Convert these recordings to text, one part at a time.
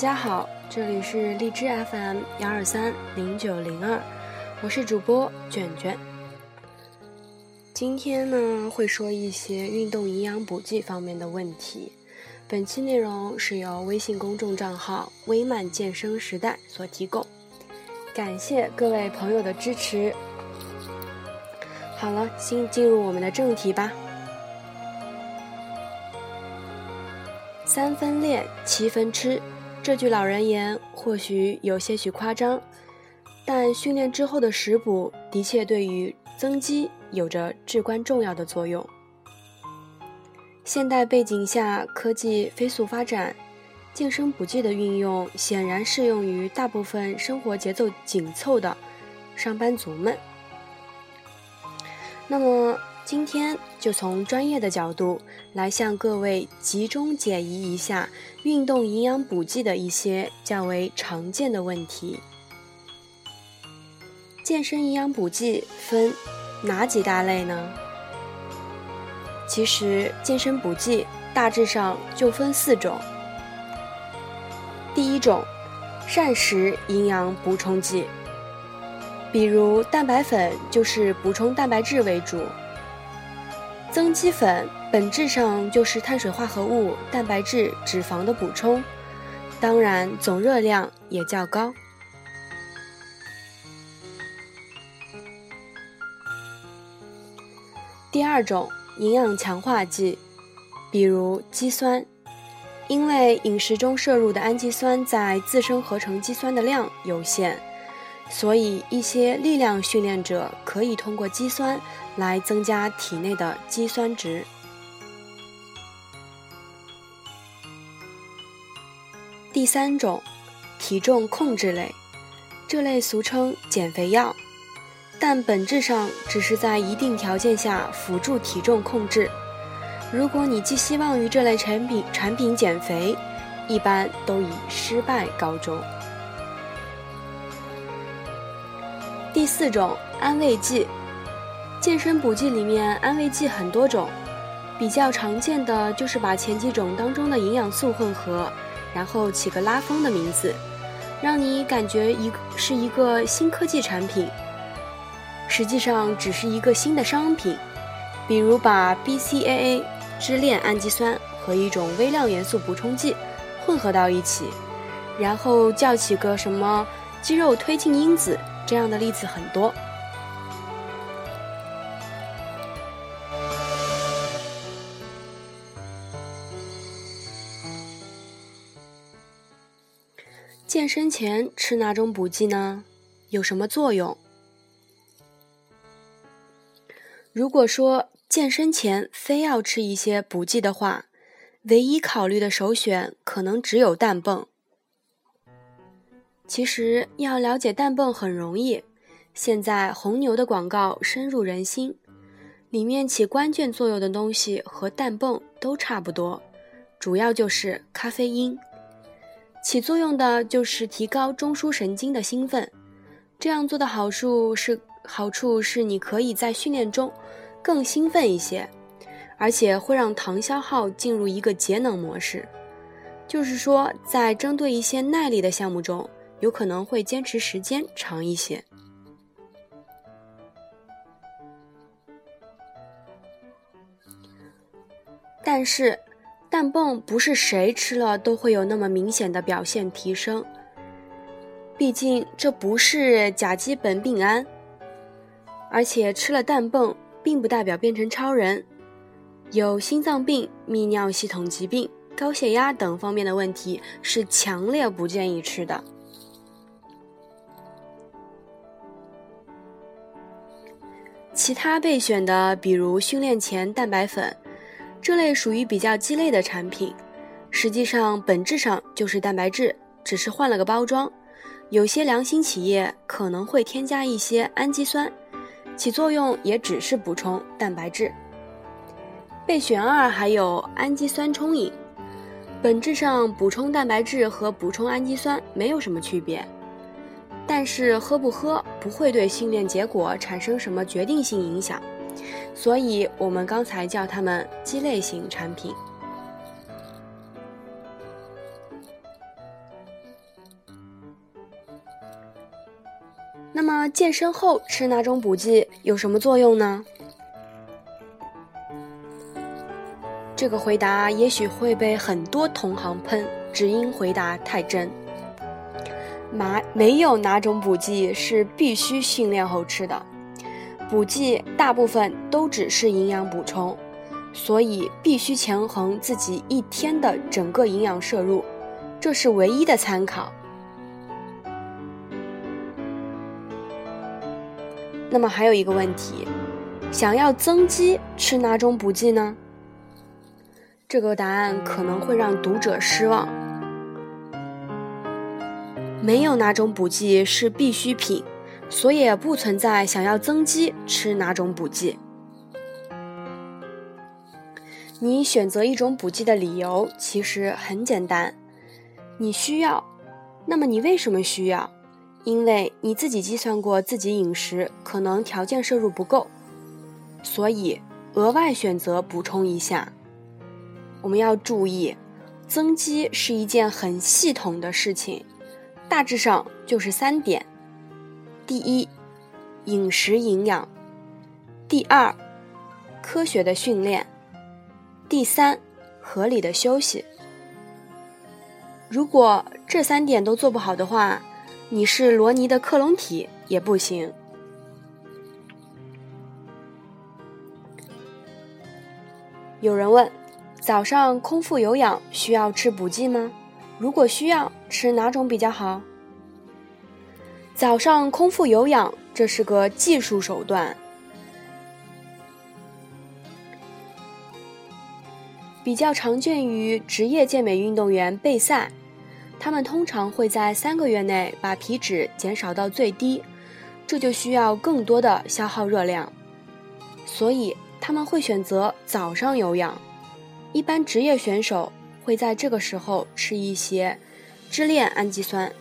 大家好，这里是荔枝 FM 幺二三零九零二，我是主播卷卷。今天呢，会说一些运动营养补剂方面的问题。本期内容是由微信公众账号“微慢健身时代”所提供，感谢各位朋友的支持。好了，先进入我们的正题吧。三分练，七分吃。这句老人言或许有些许夸张，但训练之后的食补的确对于增肌有着至关重要的作用。现代背景下，科技飞速发展，健身补剂的运用显然适用于大部分生活节奏紧凑的上班族们。那么，今天就从专业的角度来向各位集中解疑一下运动营养补剂的一些较为常见的问题。健身营养补剂分哪几大类呢？其实健身补剂大致上就分四种。第一种，膳食营养补充剂，比如蛋白粉就是补充蛋白质为主。增肌粉本质上就是碳水化合物、蛋白质、脂肪的补充，当然总热量也较高。第二种营养强化剂，比如肌酸，因为饮食中摄入的氨基酸在自身合成肌酸的量有限。所以，一些力量训练者可以通过肌酸来增加体内的肌酸值。第三种，体重控制类，这类俗称减肥药，但本质上只是在一定条件下辅助体重控制。如果你寄希望于这类产品产品减肥，一般都以失败告终。第四种安慰剂，健身补剂里面安慰剂很多种，比较常见的就是把前几种当中的营养素混合，然后起个拉风的名字，让你感觉一是一个新科技产品，实际上只是一个新的商品，比如把 BCAA 支链氨基酸和一种微量元素补充剂混合到一起，然后叫起个什么肌肉推进因子。这样的例子很多。健身前吃哪种补剂呢？有什么作用？如果说健身前非要吃一些补剂的话，唯一考虑的首选可能只有氮泵。其实要了解氮泵很容易，现在红牛的广告深入人心，里面起关键作用的东西和氮泵都差不多，主要就是咖啡因，起作用的就是提高中枢神经的兴奋。这样做的好处是，好处是你可以在训练中更兴奋一些，而且会让糖消耗进入一个节能模式，就是说在针对一些耐力的项目中。有可能会坚持时间长一些，但是氮泵不是谁吃了都会有那么明显的表现提升。毕竟这不是甲基苯丙胺，而且吃了氮泵并不代表变成超人。有心脏病、泌尿系统疾病、高血压等方面的问题是强烈不建议吃的。其他备选的，比如训练前蛋白粉，这类属于比较鸡肋的产品，实际上本质上就是蛋白质，只是换了个包装。有些良心企业可能会添加一些氨基酸，起作用也只是补充蛋白质。备选二还有氨基酸冲饮，本质上补充蛋白质和补充氨基酸没有什么区别。但是喝不喝不会对训练结果产生什么决定性影响所以我们刚才叫它们鸡肋型产品那么健身后吃哪种补剂有什么作用呢？这个回答也许会被很多同行喷只因回答太真。马没有哪种补剂是必须训练后吃的，补剂大部分都只是营养补充，所以必须权衡自己一天的整个营养摄入，这是唯一的参考。那么还有一个问题，想要增肌吃哪种补剂呢？这个答案可能会让读者失望。没有哪种补剂是必需品，所以不存在想要增肌吃哪种补剂。你选择一种补剂的理由其实很简单，你需要。那么你为什么需要？因为你自己计算过自己饮食可能条件摄入不够，所以额外选择补充一下。我们要注意，增肌是一件很系统的事情，大致上就是三点：第一，饮食营养；第二，科学的训练；第三，合理的休息。如果这三点都做不好的话，你是罗尼的克隆体也不行。有人问：早上空腹有氧需要吃补剂吗？如果需要，吃哪种比较好？早上空腹有氧这是个技术手段，比较常见于职业健美运动员备赛。他们通常会在三个月内把皮脂减少到最低，这就需要更多的消耗热量，所以他们会选择早上有氧。一般职业选手会在这个时候吃一些支链氨基酸。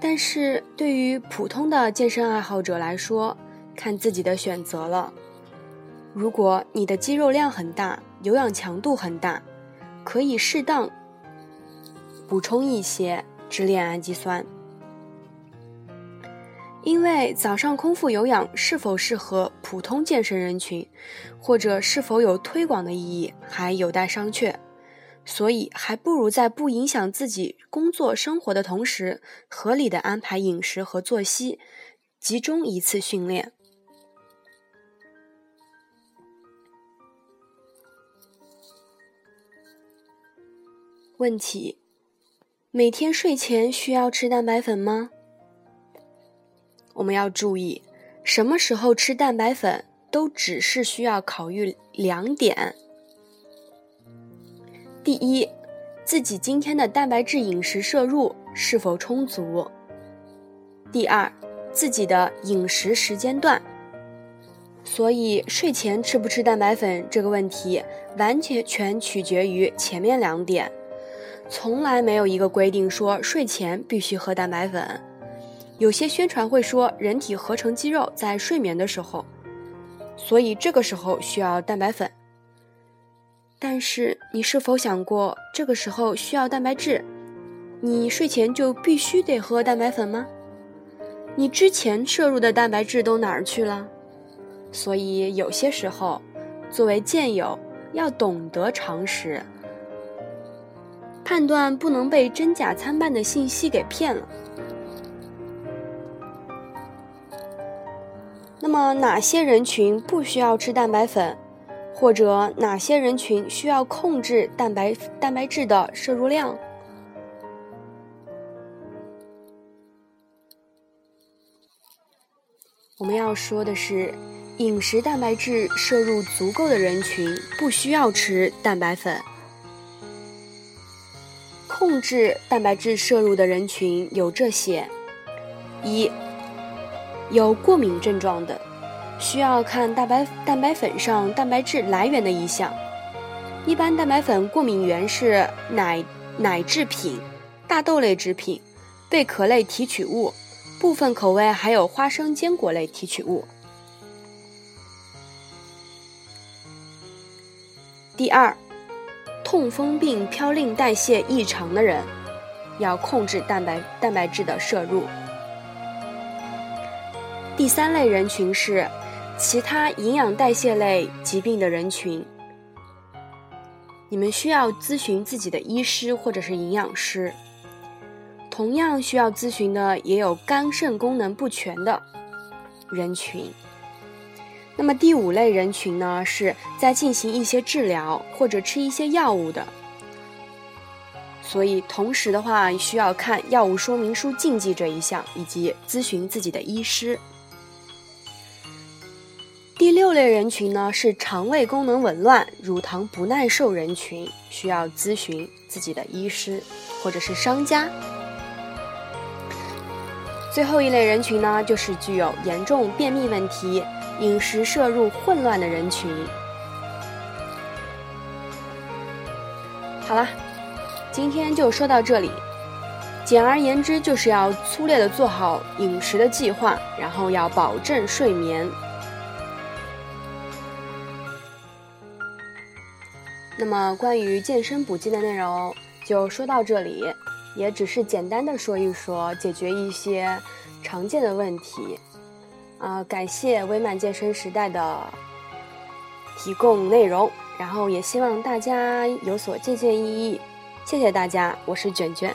但是对于普通的健身爱好者来说，看自己的选择了。如果你的肌肉量很大，有氧强度很大，可以适当。补充一些支链氨基酸，因为早上空腹有氧是否适合普通健身人群，或者是否有推广的意义，还有待商榷。所以，还不如在不影响自己工作生活的同时，合理的安排饮食和作息，集中一次训练。问题。每天睡前需要吃蛋白粉吗？我们要注意，什么时候吃蛋白粉都只是需要考虑两点：第一，自己今天的蛋白质饮食摄入是否充足；第二，自己的饮食时间段。所以，睡前吃不吃蛋白粉这个问题，完全全取决于前面两点。从来没有一个规定说睡前必须喝蛋白粉。有些宣传会说人体合成肌肉在睡眠的时候，所以这个时候需要蛋白粉。但是你是否想过，这个时候需要蛋白质，你睡前就必须得喝蛋白粉吗？你之前摄入的蛋白质都哪儿去了？所以有些时候，作为健友要懂得常识。判断不能被真假参半的信息给骗了。那么，哪些人群不需要吃蛋白粉，或者哪些人群需要控制蛋白蛋白质的摄入量？我们要说的是，饮食蛋白质摄入足够的人群不需要吃蛋白粉。控制蛋白质摄入的人群有这些：一、有过敏症状的，需要看蛋白蛋白粉上蛋白质来源的一项。一般蛋白粉过敏源是奶奶制品、大豆类制品、贝壳类提取物，部分口味还有花生坚果类提取物。第二。痛风病嘌呤代谢异常的人，要控制蛋白蛋白质的摄入。第三类人群是其他营养代谢类疾病的人群，你们需要咨询自己的医师或者是营养师。同样需要咨询的也有肝肾功能不全的人群。那么第五类人群呢，是在进行一些治疗或者吃一些药物的。所以同时的话，需要看药物说明书禁忌这一项，以及咨询自己的医师。第六类人群呢，是肠胃功能紊乱、乳糖不耐受人群，需要咨询自己的医师或者是商家。最后一类人群呢，就是具有严重便秘问题、饮食摄入混乱的人群。好了，今天就说到这里。简而言之，就是要粗略的做好饮食的计划，然后要保证睡眠。那么，关于健身补剂的内容就说到这里。也只是简单的说一说，解决一些常见的问题。啊，感谢微漫健身时代的提供内容，然后也希望大家有所借鉴意义。谢谢大家，我是卷卷。